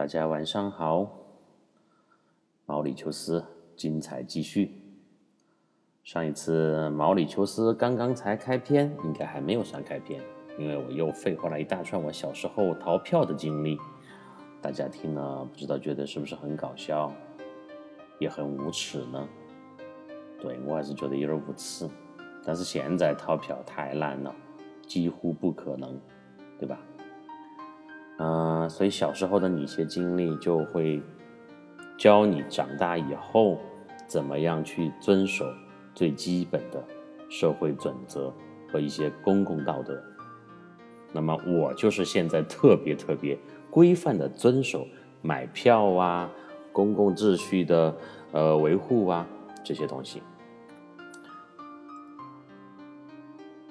大家晚上好，毛里求斯精彩继续。上一次毛里求斯刚刚才开篇，应该还没有算开篇，因为我又废话了一大串我小时候逃票的经历。大家听了不知道觉得是不是很搞笑，也很无耻呢？对我还是觉得有点无耻。但是现在逃票太难了，几乎不可能，对吧？嗯，所以小时候的你一些经历就会教你长大以后怎么样去遵守最基本的社会准则和一些公共道德。那么我就是现在特别特别规范的遵守买票啊、公共秩序的呃维护啊这些东西。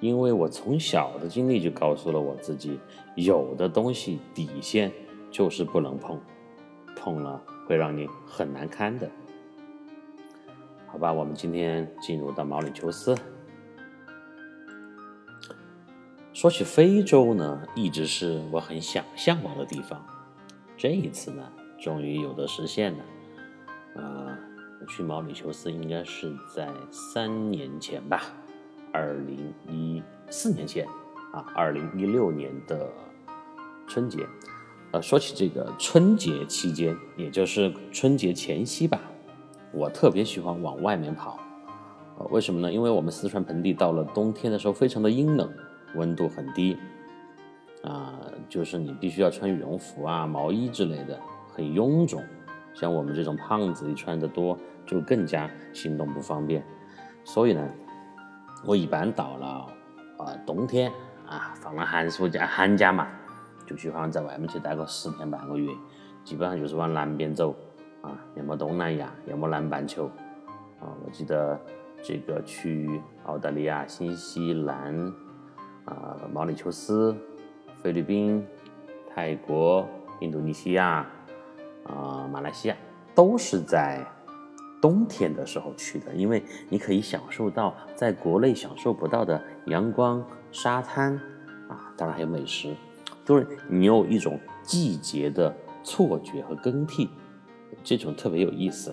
因为我从小的经历就告诉了我自己，有的东西底线就是不能碰，碰了会让你很难堪的。好吧，我们今天进入到毛里求斯。说起非洲呢，一直是我很想向往的地方。这一次呢，终于有的实现了。呃，去毛里求斯应该是在三年前吧。二零一四年前啊，二零一六年的春节，呃，说起这个春节期间，也就是春节前夕吧，我特别喜欢往外面跑，呃，为什么呢？因为我们四川盆地到了冬天的时候非常的阴冷，温度很低，啊，就是你必须要穿羽绒服啊、毛衣之类的，很臃肿，像我们这种胖子一穿的多，就更加行动不方便，所以呢。我一般到了啊冬天啊放了寒暑假寒假嘛，就喜欢在外面去待个十天半个月，基本上就是往南边走啊，要么东南亚，要么南半球啊。我记得这个去澳大利亚、新西兰啊、毛里求斯、菲律宾、泰国、印度尼西亚啊、马来西亚，都是在。冬天的时候去的，因为你可以享受到在国内享受不到的阳光、沙滩，啊，当然还有美食，就是你有一种季节的错觉和更替，这种特别有意思，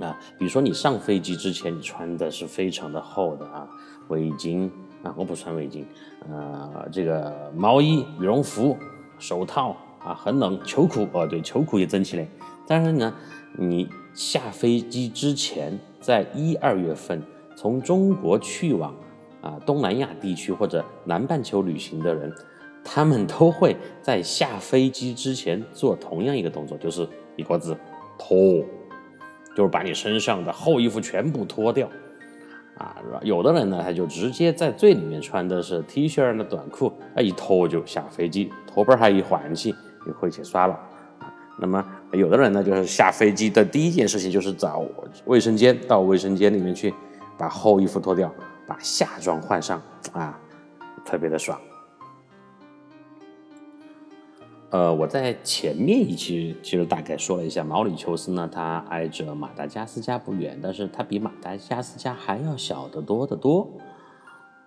啊，比如说你上飞机之前，你穿的是非常的厚的啊，围巾啊，我不穿围巾，呃，这个毛衣、羽绒服、手套啊，很冷，秋裤哦，对，秋裤也整起来，但是呢，你。下飞机之前，在一二月份从中国去往啊东南亚地区或者南半球旅行的人，他们都会在下飞机之前做同样一个动作，就是一个字脱，就是把你身上的厚衣服全部脱掉啊。有的人呢，他就直接在最里面穿的是 T 恤的短裤，哎，一脱就下飞机，脱本还一换起就回去刷了。那么有的人呢，就是下飞机的第一件事情就是找卫生间，到卫生间里面去把厚衣服脱掉，把夏装换上啊，特别的爽。呃，我在前面一期其实大概说了一下，毛里求斯呢，它挨着马达加斯加不远，但是它比马达加斯加还要小得多得多。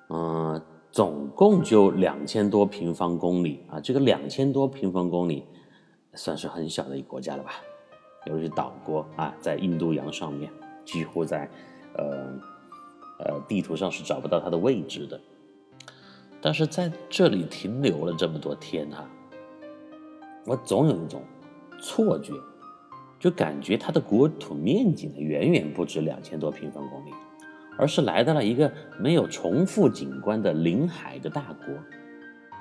嗯，总共就两千多平方公里啊，这个两千多平方公里。算是很小的一个国家了吧，尤其是岛国啊，在印度洋上面，几乎在呃呃地图上是找不到它的位置的。但是在这里停留了这么多天哈，我总有一种错觉，就感觉它的国土面积呢远远不止两千多平方公里，而是来到了一个没有重复景观的临海的大国。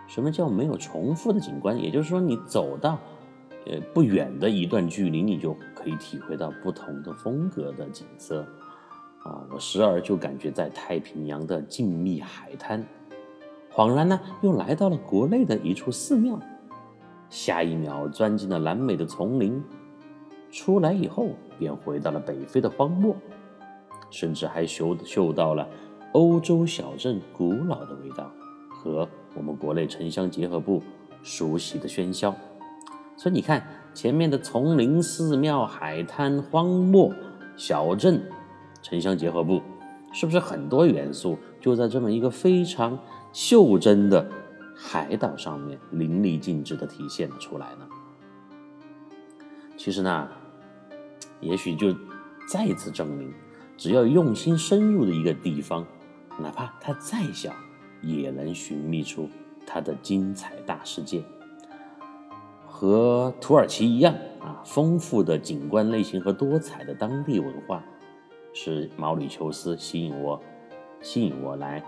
什么叫没有重复的景观？也就是说，你走到呃，不远的一段距离，你就可以体会到不同的风格的景色，啊，我时而就感觉在太平洋的静谧海滩，恍然呢又来到了国内的一处寺庙，下一秒钻进了南美的丛林，出来以后便回到了北非的荒漠，甚至还嗅嗅到了欧洲小镇古老的味道和我们国内城乡结合部熟悉的喧嚣。所以你看，前面的丛林、寺庙、海滩、荒漠、小镇、城乡结合部，是不是很多元素就在这么一个非常袖珍的海岛上面淋漓尽致的体现了出来呢？其实呢，也许就再次证明，只要用心深入的一个地方，哪怕它再小，也能寻觅出它的精彩大世界。和土耳其一样啊，丰富的景观类型和多彩的当地文化，是毛里求斯吸引我、吸引我来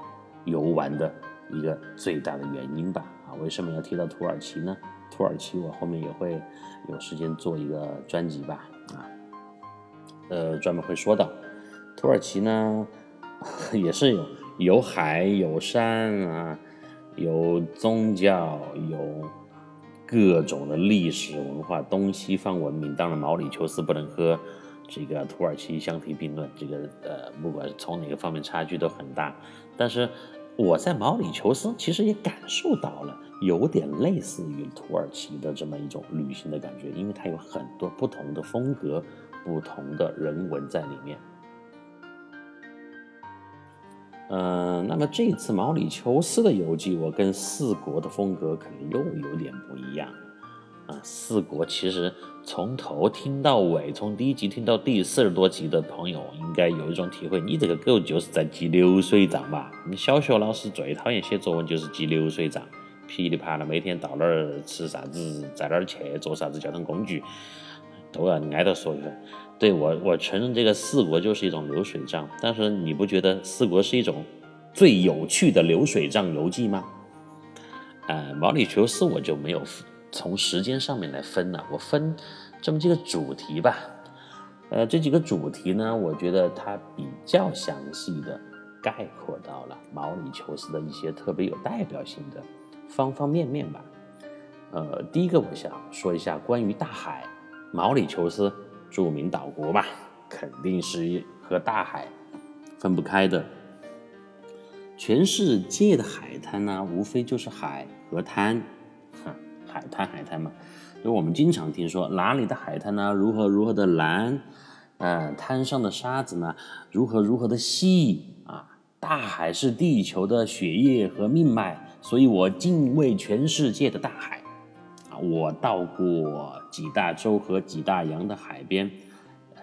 游玩的一个最大的原因吧。啊，为什么要提到土耳其呢？土耳其我后面也会有时间做一个专辑吧。啊，呃，专门会说到土耳其呢，也是有有海有山啊，有宗教有。各种的历史文化，东西方文明，当然毛里求斯不能和这个土耳其相提并论。这个呃，不管从哪个方面差距都很大。但是我在毛里求斯其实也感受到了有点类似于土耳其的这么一种旅行的感觉，因为它有很多不同的风格、不同的人文在里面。嗯，那么这次毛里求斯的游记，我跟四国的风格可能又有点不一样啊。四国其实从头听到尾，从第一集听到第四十多集的朋友，应该有一种体会：你这个狗就是在记流水账吧？你小学老师最讨厌写作文就是记流水账，噼里啪啦，每天到哪儿吃啥子，在哪儿去坐啥子交通工具，都要挨着说一番。对我，我承认这个四国就是一种流水账，但是你不觉得四国是一种最有趣的流水账游记吗？呃，毛里求斯我就没有从时间上面来分呢，我分这么几个主题吧。呃，这几个主题呢，我觉得它比较详细的概括到了毛里求斯的一些特别有代表性的方方面面吧。呃，第一个我想说一下关于大海，毛里求斯。著名岛国吧，肯定是和大海分不开的。全世界的海滩呢，无非就是海和滩，哼，海滩海滩嘛。就我们经常听说哪里的海滩呢，如何如何的蓝，嗯，滩上的沙子呢，如何如何的细啊。大海是地球的血液和命脉，所以我敬畏全世界的大海。啊我到过几大洲和几大洋的海边，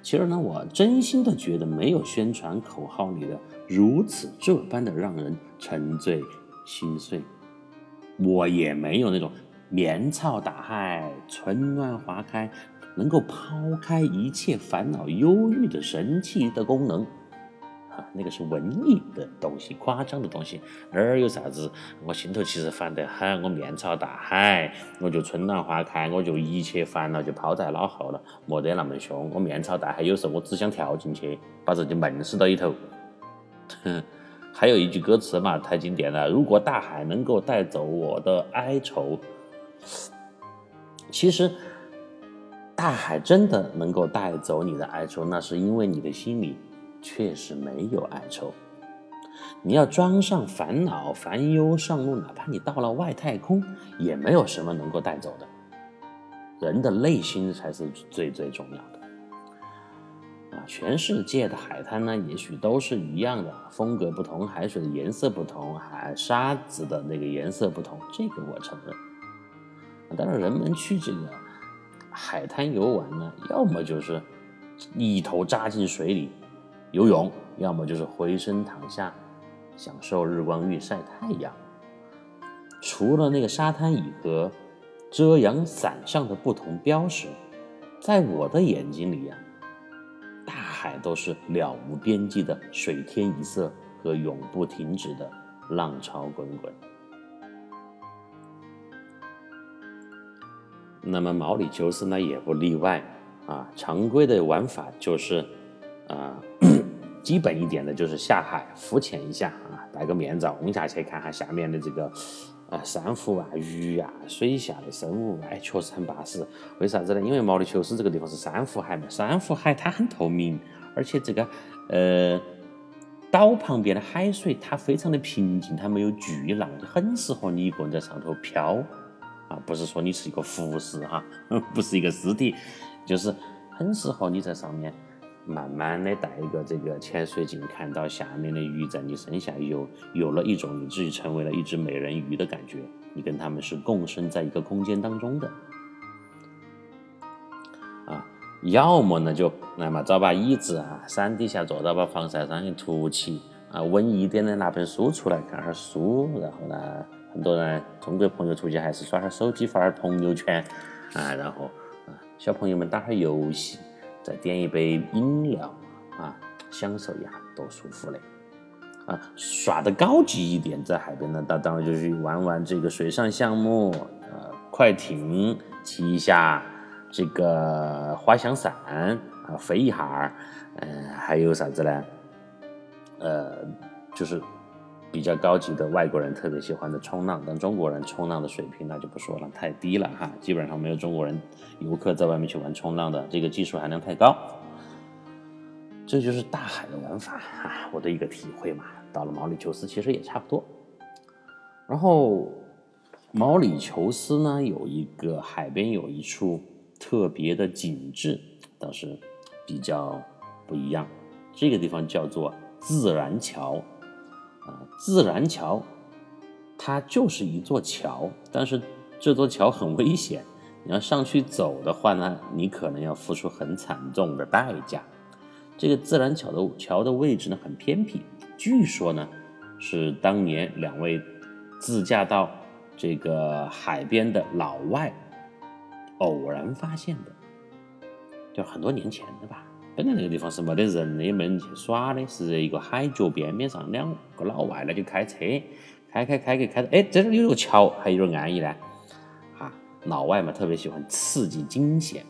其实呢，我真心的觉得没有宣传口号里的如此这般的让人沉醉心碎。我也没有那种面朝大海，春暖花开，能够抛开一切烦恼忧郁的神奇的功能。啊那个是文艺的东西，夸张的东西，哪儿有啥子？我心头其实烦得很，我面朝大海，我就春暖花开，我就一切烦恼就抛在脑后了，没得那么凶。我面朝大海，有时候我只想跳进去，把自己闷死到里头。哼，还有一句歌词嘛，太经典了。如果大海能够带走我的哀愁，其实大海真的能够带走你的哀愁，那是因为你的心里。确实没有哀愁，你要装上烦恼、烦忧上路，哪怕你到了外太空，也没有什么能够带走的。人的内心才是最最重要的。啊，全世界的海滩呢，也许都是一样的，风格不同，海水的颜色不同，海沙子的那个颜色不同，这个我承认。但是，人们去这个海滩游玩呢，要么就是一头扎进水里。游泳，要么就是回身躺下，享受日光浴晒太阳。除了那个沙滩椅和遮阳伞上的不同标识，在我的眼睛里呀，大海都是了无边际的水天一色和永不停止的浪潮滚滚。那么毛里求斯呢也不例外啊，常规的玩法就是啊。基本一点的就是下海浮潜一下啊，戴个面罩，轰下去看下下面的这个啊珊瑚啊、鱼啊、水下的生物，哎，确实很巴适。为啥子呢？因为毛里求斯这个地方是珊瑚海嘛，珊瑚海它很透明，而且这个呃岛旁边的海水它非常的平静，它没有巨浪，就很适合你一个人在上头漂啊。不是说你是一个浮尸哈，不是一个尸体，就是很适合你在上面。慢慢的带一个这个潜水镜，看到下面的鱼在你身下游，有了一种你自己成为了一只美人鱼的感觉。你跟他们是共生在一个空间当中的。啊，要么呢就来嘛找把椅子啊，山底下坐到把防晒霜一涂起啊，文艺点的拿本书出来看下书，然后呢，很多人中国朋友出去还是耍下手机发下朋友圈啊，然后啊小朋友们打下游戏，再点一杯饮料啊，享受一下多舒服嘞！啊，耍的高级一点，在海边呢，那当然就是玩玩这个水上项目，呃，快艇，骑一下这个滑翔伞啊，飞一下，嗯，还有啥子呢？呃，就是比较高级的外国人特别喜欢的冲浪，但中国人冲浪的水平那就不说了，太低了哈，基本上没有中国人游客在外面去玩冲浪的，这个技术含量太高。这就是大海的玩法啊，我的一个体会嘛。到了毛里求斯其实也差不多。然后毛里求斯呢，有一个海边有一处特别的景致，倒是比较不一样。这个地方叫做自然桥啊，自然桥，它就是一座桥，但是这座桥很危险，你要上去走的话呢，你可能要付出很惨重的代价。这个自然桥的桥的位置呢很偏僻，据说呢是当年两位自驾到这个海边的老外偶然发现的，就很多年前的吧。本来那个地方是没得人的，也没人去耍的，是一个海角边边上两个老外呢就开车开开开开开，哎，这儿有个桥，还有点安逸呢。啊，老外嘛特别喜欢刺激惊险，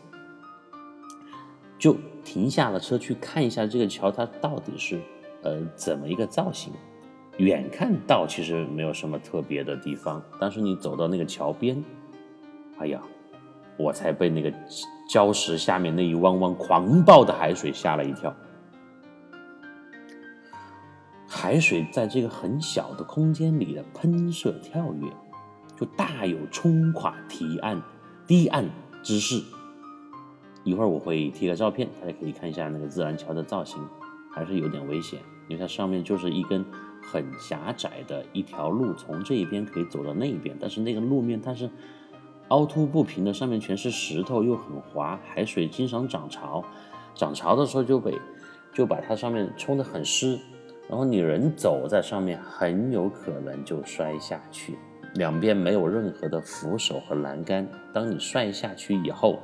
就。停下了车去看一下这个桥，它到底是呃怎么一个造型？远看到其实没有什么特别的地方，但是你走到那个桥边，哎呀，我才被那个礁石下面那一汪汪狂暴的海水吓了一跳。海水在这个很小的空间里的喷射跳跃，就大有冲垮堤岸堤岸之势。一会儿我会贴个照片，大家可以看一下那个自然桥的造型，还是有点危险，因为它上面就是一根很狭窄的一条路，从这一边可以走到那一边，但是那个路面它是凹凸不平的，上面全是石头，又很滑，海水经常涨潮，涨潮的时候就被就把它上面冲得很湿，然后你人走在上面很有可能就摔下去，两边没有任何的扶手和栏杆，当你摔下去以后。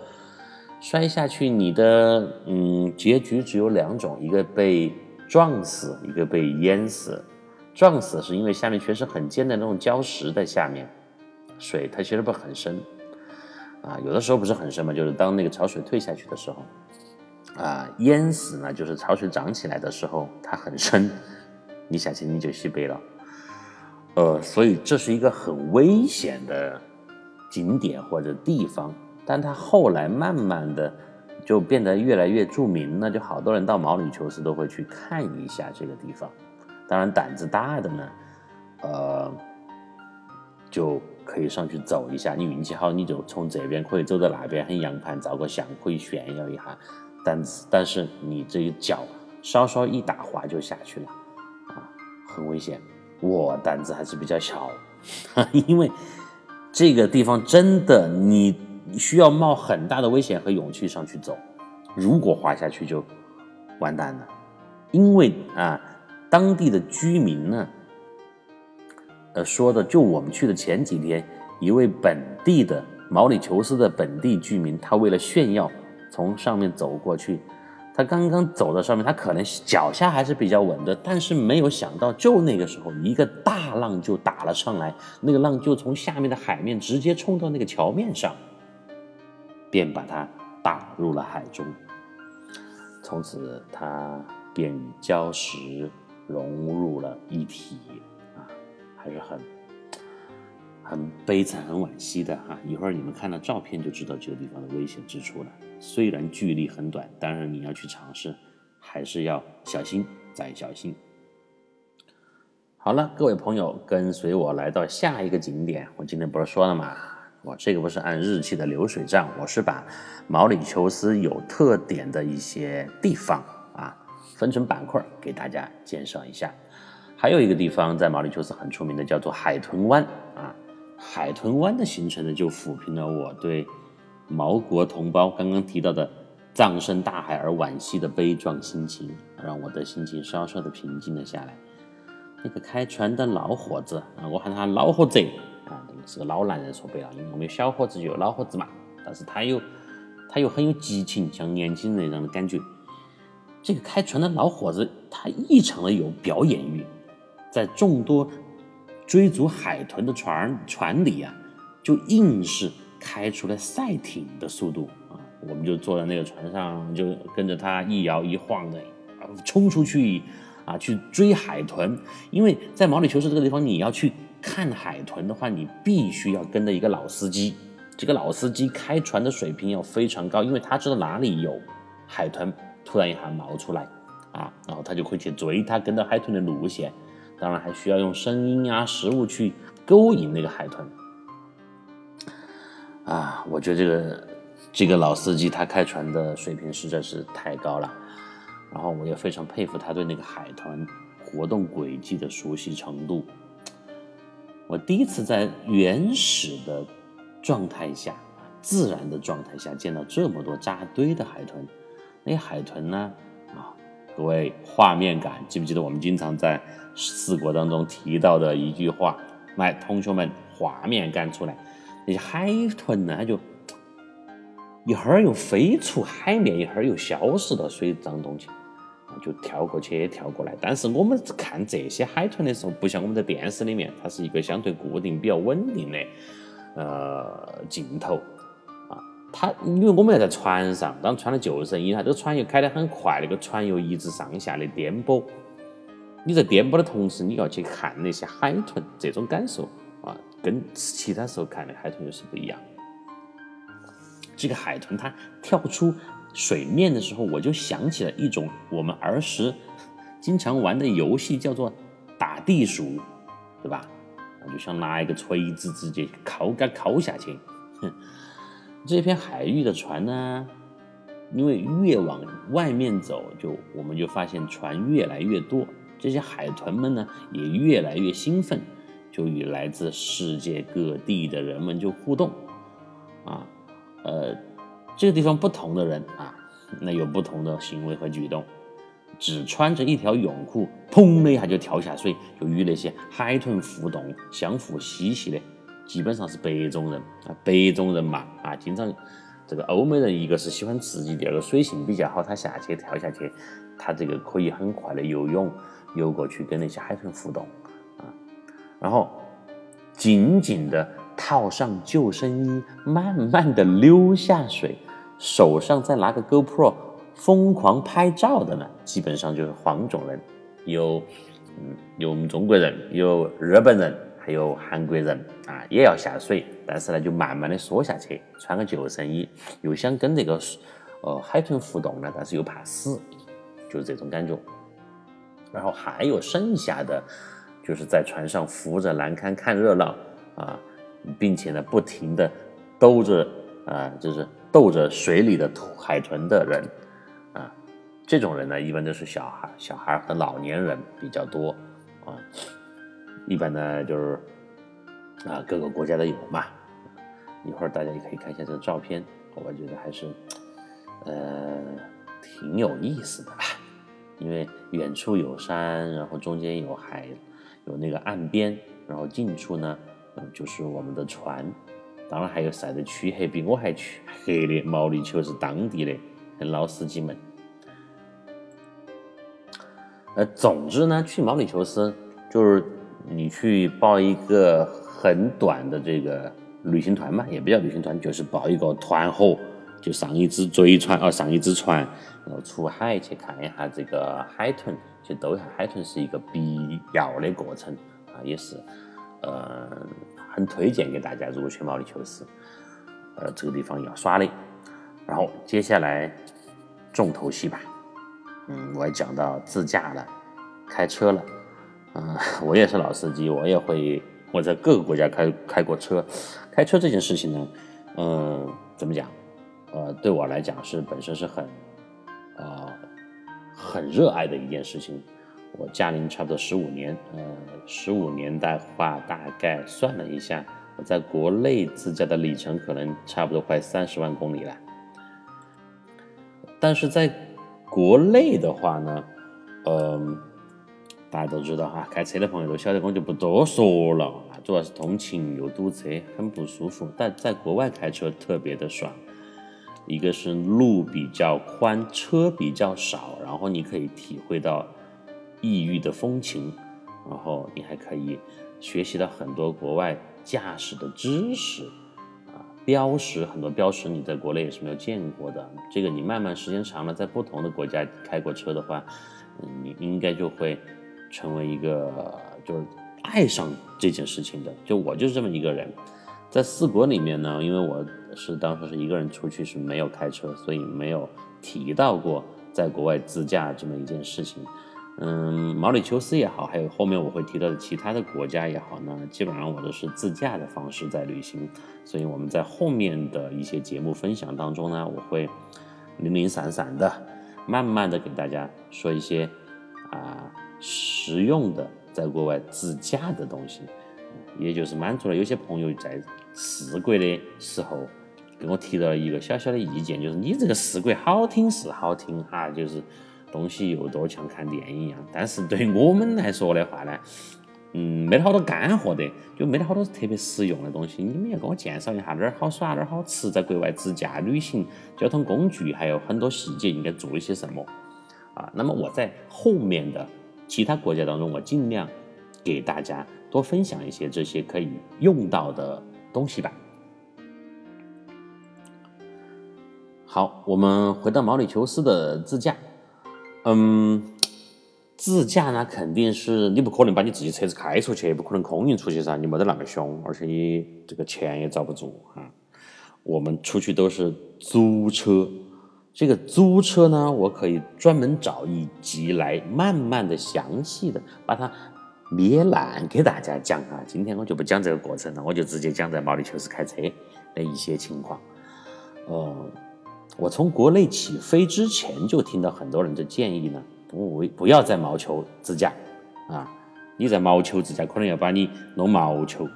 摔下去，你的嗯结局只有两种，一个被撞死，一个被淹死。撞死是因为下面全是很尖的那种礁石在下面，水它其实不很深啊，有的时候不是很深嘛，就是当那个潮水退下去的时候啊。淹死呢，就是潮水涨起来的时候它很深，你下去你就西北了。呃，所以这是一个很危险的景点或者地方。但它后来慢慢的就变得越来越著名了，就好多人到毛里求斯都会去看一下这个地方。当然胆子大的呢，呃，就可以上去走一下。你运气好，你就从这边可以走到那边，很洋盘照个相，可以炫耀一下。但是但是你这一脚稍稍一打滑就下去了，啊，很危险。我胆子还是比较小，因为这个地方真的。你需要冒很大的危险和勇气上去走，如果滑下去就完蛋了。因为啊，当地的居民呢，呃，说的就我们去的前几天，一位本地的毛里求斯的本地居民，他为了炫耀从上面走过去，他刚刚走到上面，他可能脚下还是比较稳的，但是没有想到，就那个时候一个大浪就打了上来，那个浪就从下面的海面直接冲到那个桥面上。便把他打入了海中，从此他便与礁石融入了一体，还是很很悲惨、很惋惜的哈。一会儿你们看到照片就知道这个地方的危险之处了。虽然距离很短，但是你要去尝试，还是要小心再小心。好了，各位朋友，跟随我来到下一个景点。我今天不是说了吗？我这个不是按日期的流水账，我是把毛里求斯有特点的一些地方啊分成板块给大家介绍一下。还有一个地方在毛里求斯很出名的，叫做海豚湾啊。海豚湾的形成呢，就抚平了我对毛国同胞刚刚提到的葬身大海而惋惜的悲壮心情，让我的心情稍稍的平静了下来。那个开船的老伙子啊，我喊他老伙子啊，是个老男人，说白了，因为我们有小伙子就有老伙子嘛。但是他又他又很有激情，像年轻人那样的感觉。这个开船的老伙子，他异常的有表演欲，在众多追逐海豚的船船里啊，就硬是开出了赛艇的速度啊！我们就坐在那个船上，就跟着他一摇一晃的啊，冲出去啊，去追海豚。因为在毛里求斯这个地方，你要去看海豚的话，你必须要跟着一个老司机。这个老司机开船的水平要非常高，因为他知道哪里有海豚。突然一下冒出来，啊，然后他就会去追他，跟着海豚的路线，当然还需要用声音啊、食物去勾引那个海豚。啊，我觉得这个这个老司机他开船的水平实在是太高了，然后我也非常佩服他对那个海豚活动轨迹的熟悉程度。我第一次在原始的状态下、自然的状态下见到这么多扎堆的海豚。那海豚呢？各位画面感，记不记得我们经常在四国当中提到的一句话？来，同学们，画面感出来。那些海豚呢，它就一会儿又飞出海面，一会儿又消失到水当中去，就跳过去跳过来。但是我们看这些海豚的时候，不像我们在电视里面，它是一个相对固定、比较稳定的呃镜头。它因为我们要在船上，当穿了救生衣，它这个船又开得很快，那个船又一直上下的颠簸。你在颠簸的同时，你要去看那些海豚，这种感受啊，跟其他时候看的海豚又是不一样。这个海豚它跳出水面的时候，我就想起了一种我们儿时经常玩的游戏，叫做打地鼠，对吧？就像拿一个锤子直接敲杆敲下去，哼。这片海域的船呢，因为越往外面走，就我们就发现船越来越多，这些海豚们呢也越来越兴奋，就与来自世界各地的人们就互动，啊，呃，这个地方不同的人啊，那有不同的行为和举动，只穿着一条泳裤，砰的一下就跳下水，就与那些海豚互动，相互嬉戏的。基本上是白种人啊，白种人嘛啊，经常这个欧美人，一个是喜欢刺激，第二个水性比较好，他下去跳下去，他这个可以很快的游泳游过去跟那些海豚互动啊，然后紧紧的套上救生衣，慢慢的溜下水，手上再拿个 GoPro 疯狂拍照的呢，基本上就是黄种人，有嗯有我们中国人，有日本人。还有韩国人啊，也要下水，但是呢，就慢慢的缩下去，穿个救生衣，又想跟这个呃海豚互动呢，但是又怕死，就是这种感觉。然后还有剩下的，就是在船上扶着栏杆看热闹啊，并且呢，不停的逗着啊，就是逗着水里的海豚的人啊，这种人呢，一般都是小孩、小孩和老年人比较多啊。一般呢，就是啊，各个国家都有嘛。一会儿大家也可以看一下这个照片，我觉得还是呃挺有意思的吧。因为远处有山，然后中间有海，有那个岸边，然后近处呢，嗯，就是我们的船。当然还有晒得黢黑，比我还黢黑的毛里求斯当地的老司机们。呃，总之呢，去毛里求斯就是。你去报一个很短的这个旅行团嘛，也不叫旅行团，就是报一个团伙，就上一只贼船啊，上一只船，然后出海去看一下这个海豚，去兜一下海豚，是一个必要的过程啊，也是呃很推荐给大家，如果去毛里求斯，呃这个地方要耍的。然后接下来重头戏吧，嗯，我也讲到自驾了，开车了。嗯，我也是老司机，我也会我在各个国家开开过车。开车这件事情呢，嗯，怎么讲？呃，对我来讲是本身是很啊很热爱的一件事情。我驾龄差不多十五年，呃，十五年的话，大概算了一下，我在国内自驾的里程可能差不多快三十万公里了。但是在国内的话呢，嗯，大家都知道哈，开车的朋友都晓得，我就不多说了。主要是通勤又堵车，很不舒服。但在国外开车特别的爽，一个是路比较宽，车比较少，然后你可以体会到异域的风情，然后你还可以学习到很多国外驾驶的知识啊，标识很多标识你在国内也是没有见过的。这个你慢慢时间长了，在不同的国家开过车的话，你应该就会成为一个就是。爱上这件事情的，就我就是这么一个人，在四国里面呢，因为我是当时是一个人出去，是没有开车，所以没有提到过在国外自驾这么一件事情。嗯，毛里求斯也好，还有后面我会提到的其他的国家也好呢，基本上我都是自驾的方式在旅行。所以我们在后面的一些节目分享当中呢，我会零零散散的、慢慢的给大家说一些啊实用的。在国外自驾的东西，也就是满足了有些朋友在试国的时候，给我提到了一个小小的意见，就是你这个试国好听是好听哈，就是东西又多像看电影一样，但是对于我们来说的话呢，嗯，没得好多干货的，就没得好多特别实用的东西。你们要跟我介绍一下哪儿好耍哪儿好吃，在国外自驾旅行，交通工具还有很多细节应该做一些什么啊？那么我在后面的。其他国家当中，我尽量给大家多分享一些这些可以用到的东西吧。好，我们回到毛里求斯的自驾。嗯，自驾呢，肯定是你不可能把你自己车子开出去，不可能空运出去噻，你没得那么凶，而且你这个钱也遭不住啊。我们出去都是租车。这个租车呢，我可以专门找一集来慢慢的、详细的把它捏烂给大家讲啊。今天我就不讲这个过程了，我就直接讲在毛里求斯开车的一些情况。呃，我从国内起飞之前就听到很多人的建议呢，不不要在毛球自驾啊，你在毛球自驾可能要把你弄毛球。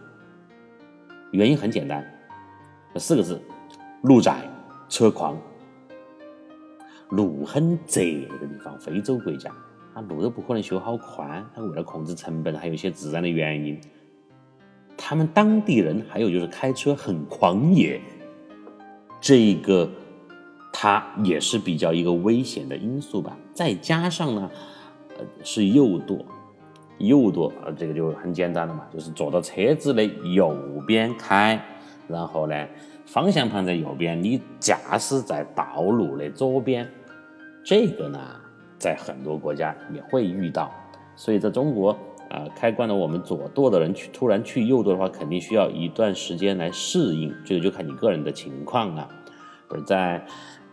原因很简单，四个字：路窄车狂。路很窄，那个地方非洲国家，它路都不可能修好宽。它为了控制成本，还有一些自然的原因。他们当地人还有就是开车很狂野，这个它也是比较一个危险的因素吧。再加上呢，呃，是右舵，右舵啊，这个就很简单了嘛，就是坐到车子的右边开，然后呢。方向盘在右边，你驾驶在道路的左边，这个呢，在很多国家也会遇到。所以在中国啊，开惯了我们左舵的人去突然去右舵的话，肯定需要一段时间来适应。这个就看你个人的情况了。不是在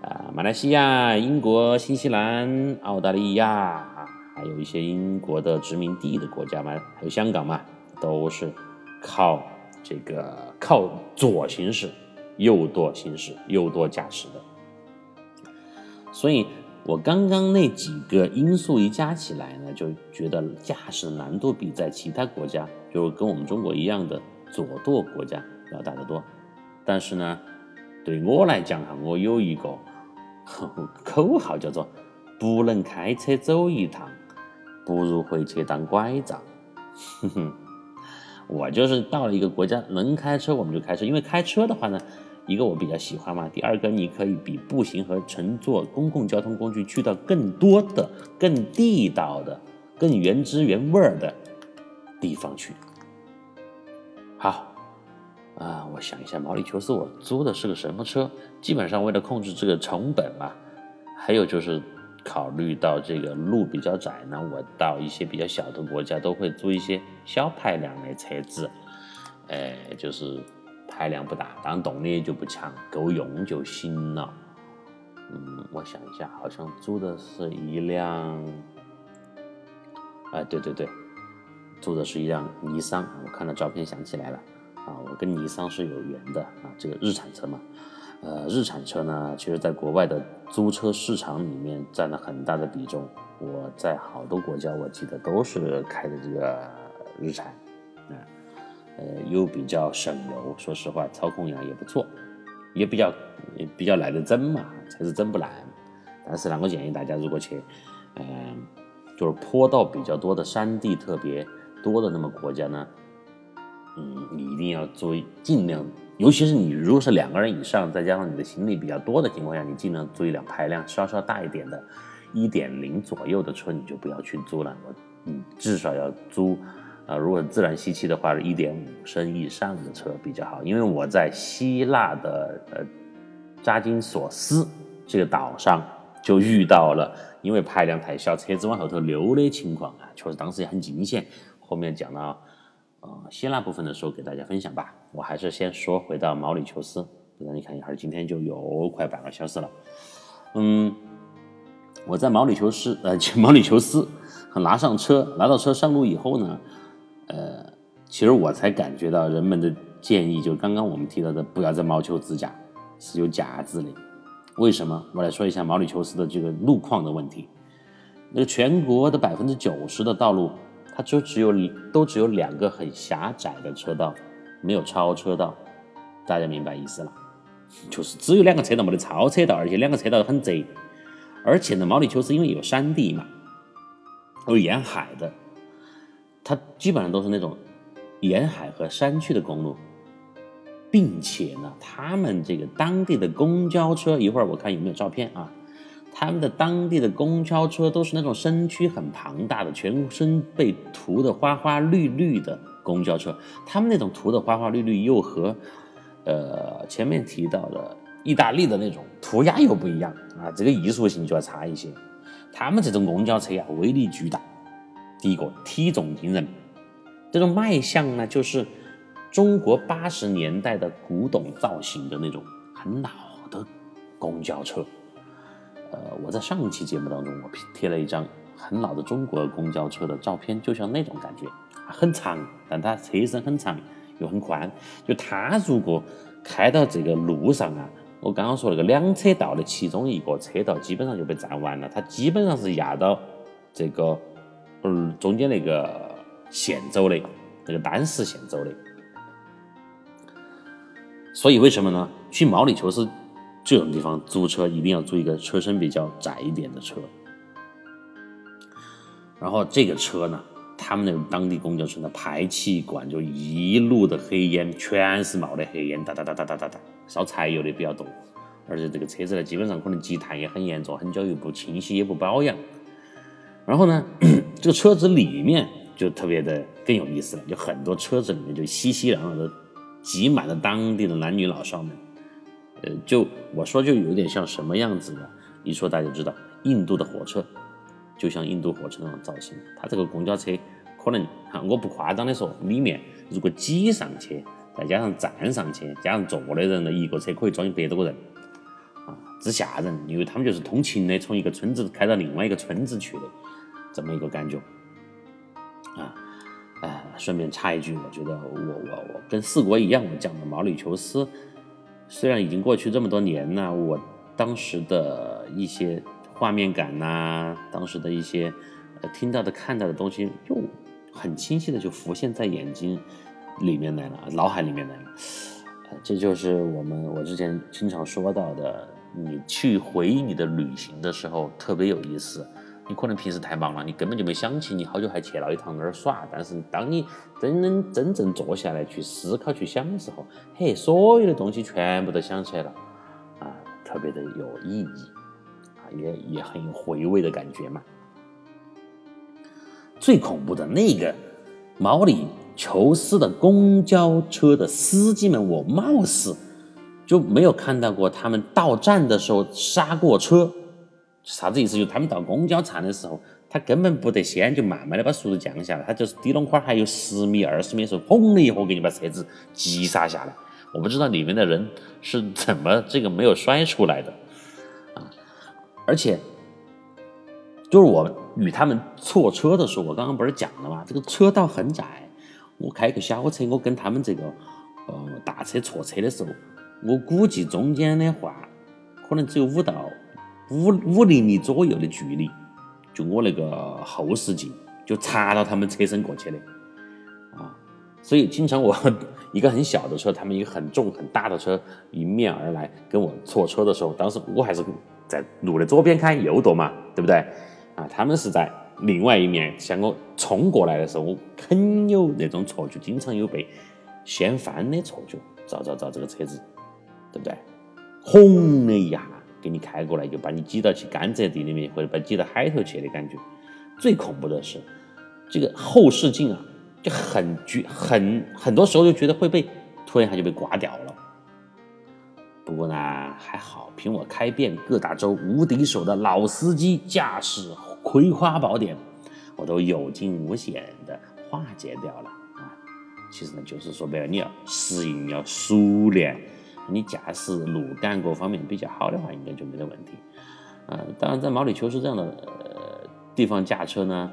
啊，马来西亚、英国、新西兰、澳大利亚啊，还有一些英国的殖民地的国家嘛，还有香港嘛，都是靠这个靠左行驶。右舵行驶、右舵驾驶的，所以我刚刚那几个因素一加起来呢，就觉得驾驶难度比在其他国家，就跟我们中国一样的左舵国家要大得多。但是呢，对我来讲哈，我有一个口号叫做“不能开车走一趟，不如回去当拐杖”。哼哼，我就是到了一个国家能开车我们就开车，因为开车的话呢。一个我比较喜欢嘛，第二个你可以比步行和乘坐公共交通工具去到更多的、更地道的、更原汁原味儿的地方去。好，啊，我想一下，毛里求斯我租的是个什么车？基本上为了控制这个成本嘛，还有就是考虑到这个路比较窄呢，我到一些比较小的国家都会租一些小排量的车子，哎，就是。排量不大，当然动力就不强，够用就行了。嗯，我想一下，好像租的是一辆，哎，对对对，租的是一辆尼桑。我看到照片想起来了，啊，我跟尼桑是有缘的啊，这个日产车嘛。呃，日产车呢，其实在国外的租车市场里面占了很大的比重。我在好多国家，我记得都是开的这个日产，啊。呃，又比较省油，说实话，操控呀也不错，也比较也比较耐得整嘛，车子整不难。但是呢，我建议大家如果去，嗯，就是坡道比较多的山地特别多的那么国家呢，嗯，你一定要注意，尽量，尤其是你如果是两个人以上，再加上你的行李比较多的情况下，你尽量租一辆排量稍稍大一点的，一点零左右的车，你就不要去租了。我，嗯，至少要租，啊，如果自然吸气的话，是一点五升以上的车比较好。因为我在希腊的呃扎金索斯这个岛上就遇到了，因为排量太小，车子往后头溜的情况啊，确实当时也很惊险。后面讲到。呃，希腊部分的时候给大家分享吧。我还是先说回到毛里求斯，不然你看一下，今天就有快半个小时了。嗯，我在毛里求斯，呃，毛里求斯 拿上车，拿到车上路以后呢，呃，其实我才感觉到人们的建议，就刚刚我们提到的，不要在毛球自驾，是有夹子的。为什么？我来说一下毛里求斯的这个路况的问题。那个全国的百分之九十的道路。它就只有都只有两个很狭窄的车道，没有超车道，大家明白意思了？就是只有两个车道，没得超车道，而且两个车道很窄。而且呢，毛里求斯因为有山地嘛，有沿海的，它基本上都是那种沿海和山区的公路，并且呢，他们这个当地的公交车，一会儿我看有没有照片啊。他们的当地的公交车都是那种身躯很庞大的，全身被涂的花花绿绿的公交车。他们那种涂的花花绿绿又和，呃前面提到的意大利的那种涂鸦又不一样啊，这个艺术性就要差一些。他们这种公交车呀，威力巨大。第一个体重惊人，这种卖相呢，就是中国八十年代的古董造型的那种很老的公交车。呃，我在上一期节目当中，我贴了一张很老的中国公交车的照片，就像那种感觉，很长，但它车身很长又很宽。就它如果开到这个路上啊，我刚刚说那个两车道的其中一个车道基本上就被占完了，它基本上是压到这个嗯中间那个线走的，那个单实线走的。所以为什么呢？去毛里求斯。这种地方租车一定要租一个车身比较窄一点的车，然后这个车呢，他们那个当地公交车的排气管就一路的黑烟，全是冒的黑烟，哒哒哒哒哒哒哒，烧柴油的比较多，而且这个车子呢，基本上可能积碳也很严重，很久又不清洗也不保养。然后呢，这个车子里面就特别的更有意思了，就很多车子里面就熙熙攘攘的挤满了当地的男女老少们。呃，就我说就有点像什么样子的，一说大家知道，印度的火车，就像印度火车那种造型。它这个公交车可能哈，我不夸张的说，里面如果挤上去，再加上站上去，加上坐的人呢，一个车可以装一百多个人，啊，之吓人。因为他们就是通勤的，从一个村子开到另外一个村子去的，这么一个感觉。啊，哎，顺便插一句，我觉得我我我跟四国一样，我讲的毛里求斯。虽然已经过去这么多年了，我当时的一些画面感呐，当时的一些呃听到的、看到的东西，又很清晰的就浮现在眼睛里面来了，脑海里面来了。这就是我们我之前经常说到的，你去回忆你的旅行的时候特别有意思。你可能平时太忙了，你根本就没想起你好久还去了一趟那儿耍。但是当你真正真正坐下来去思考、去想的时候，嘿，所有的东西全部都想起来了，啊，特别的有意义，啊，也也很有回味的感觉嘛。最恐怖的那个毛里求斯的公交车的司机们，我貌似就没有看到过他们到站的时候刹过车。啥子意思？就他们到公交站的时候，他根本不得先就慢慢的把速度降下来，他就是低隆块还有十米、二十米的时候，砰的一下给你把车子急刹下来。我不知道里面的人是怎么这个没有摔出来的啊！而且，就是我与他们错车的时候，我刚刚不是讲了吗？这个车道很窄，我开个小车，我跟他们这个呃大车错车的时候，我估计中间的话，可能只有五到。五五厘米左右的距离，就我那个后视镜就插到他们车身过去的，啊，所以经常我一个很小的车，他们一个很重很大的车迎面而来跟我错车的时候，当时我还是在路的左边开右躲嘛，对不对？啊，他们是在另外一面向我冲过来的时候，我很有那种错觉，经常有被掀翻的错觉。照照照，这个车子，对不对？轰的一下给你开过来，就把你挤到去甘蔗地里面，或者把挤到海头去的感觉。最恐怖的是，这个后视镜啊。就很觉很很多时候就觉得会被突然一下就被刮掉了。不过呢还好，凭我开遍各大洲无敌手的老司机驾驶葵花宝典，我都有惊无险的化解掉了啊。其实呢就是说白了，你要适应，要熟练，你驾驶路感各方面比较好的话，应该就没得问题。啊，当然在毛里求斯这样的呃地方驾车呢。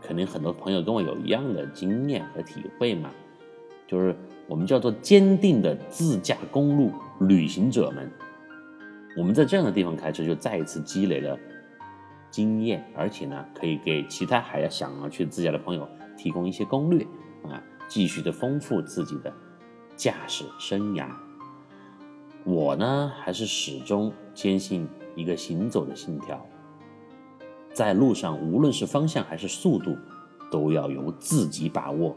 肯定很多朋友跟我有一样的经验和体会嘛，就是我们叫做坚定的自驾公路旅行者们，我们在这样的地方开车，就再一次积累了经验，而且呢，可以给其他还要想要去自驾的朋友提供一些攻略啊，继续的丰富自己的驾驶生涯。我呢，还是始终坚信一个行走的信条。在路上，无论是方向还是速度，都要由自己把握。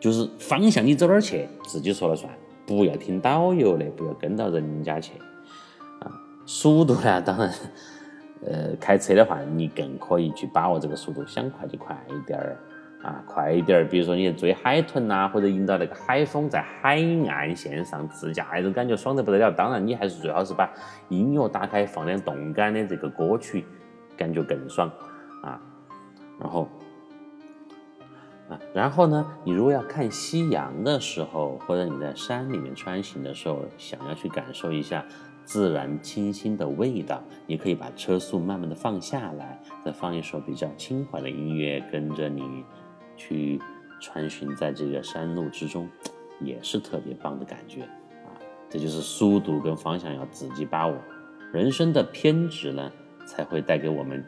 就是方向你走哪儿去，自己说了算，不要听导游的，不要跟到人家去。啊，速度呢，当然，呃，开车的话，你更可以去把握这个速度，想快就快一点儿。啊，快一点儿！比如说你追海豚呐，或者迎到那个海风，在海岸线上自驾，那种感觉爽得不得了。当然，你还是最好是把音乐打开，放点动感的这个歌曲，感觉更爽啊。然后啊，然后呢，你如果要看夕阳的时候，或者你在山里面穿行的时候，想要去感受一下自然清新的味道，你可以把车速慢慢的放下来，再放一首比较轻缓的音乐，跟着你。去穿行在这个山路之中，也是特别棒的感觉啊！这就是速度跟方向要自己把握，人生的偏执呢，才会带给我们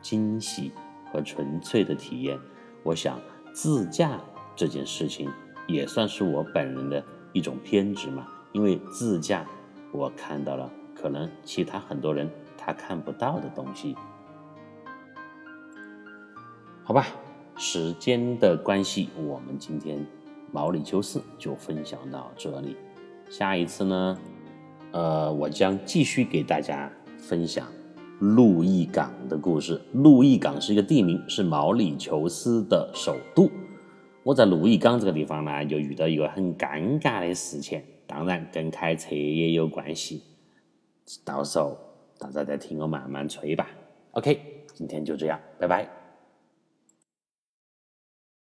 惊喜和纯粹的体验。我想自驾这件事情也算是我本人的一种偏执嘛，因为自驾我看到了可能其他很多人他看不到的东西，好吧。时间的关系，我们今天毛里求斯就分享到这里。下一次呢，呃，我将继续给大家分享路易港的故事。路易港是一个地名，是毛里求斯的首都。我在路易港这个地方呢，就遇到一个很尴尬的事情，当然跟开车也有关系。到时候大家再听我慢慢吹吧。OK，今天就这样，拜拜。